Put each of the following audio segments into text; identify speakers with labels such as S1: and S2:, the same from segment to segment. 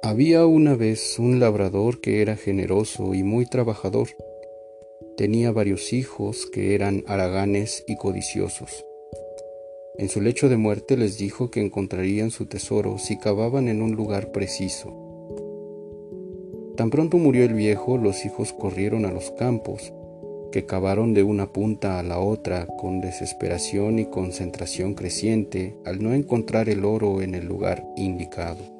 S1: Había una vez un labrador que era generoso y muy trabajador. Tenía varios hijos que eran haraganes y codiciosos. En su lecho de muerte les dijo que encontrarían su tesoro si cavaban en un lugar preciso. Tan pronto murió el viejo, los hijos corrieron a los campos, que cavaron de una punta a la otra con desesperación y concentración creciente al no encontrar el oro en el lugar indicado.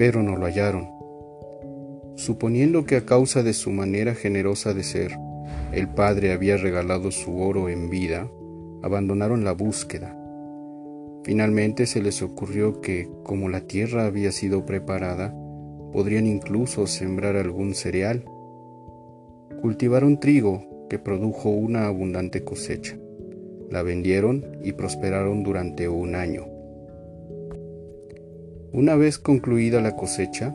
S1: Pero no lo hallaron. Suponiendo que a causa de su manera generosa de ser, el padre había regalado su oro en vida, abandonaron la búsqueda. Finalmente se les ocurrió que, como la tierra había sido preparada, podrían incluso sembrar algún cereal. Cultivaron trigo que produjo una abundante cosecha. La vendieron y prosperaron durante un año. Una vez concluida la cosecha,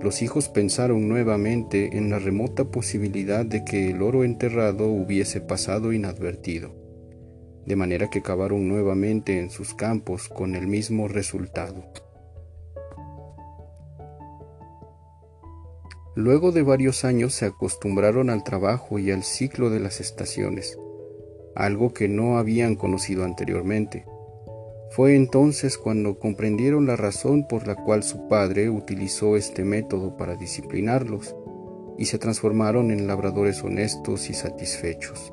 S1: los hijos pensaron nuevamente en la remota posibilidad de que el oro enterrado hubiese pasado inadvertido, de manera que cavaron nuevamente en sus campos con el mismo resultado. Luego de varios años se acostumbraron al trabajo y al ciclo de las estaciones, algo que no habían conocido anteriormente. Fue entonces cuando comprendieron la razón por la cual su padre utilizó este método para disciplinarlos y se transformaron en labradores honestos y satisfechos.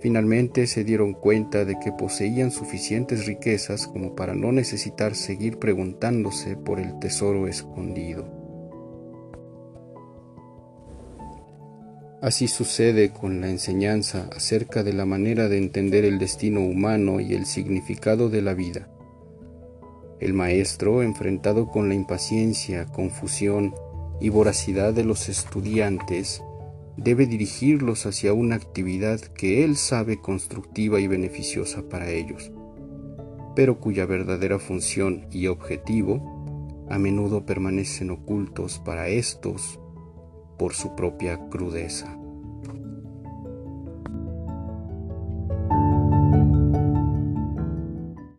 S1: Finalmente se dieron cuenta de que poseían suficientes riquezas como para no necesitar seguir preguntándose por el tesoro escondido. Así sucede con la enseñanza acerca de la manera de entender el destino humano y el significado de la vida. El maestro, enfrentado con la impaciencia, confusión y voracidad de los estudiantes, debe dirigirlos hacia una actividad que él sabe constructiva y beneficiosa para ellos, pero cuya verdadera función y objetivo a menudo permanecen ocultos para estos por su propia crudeza.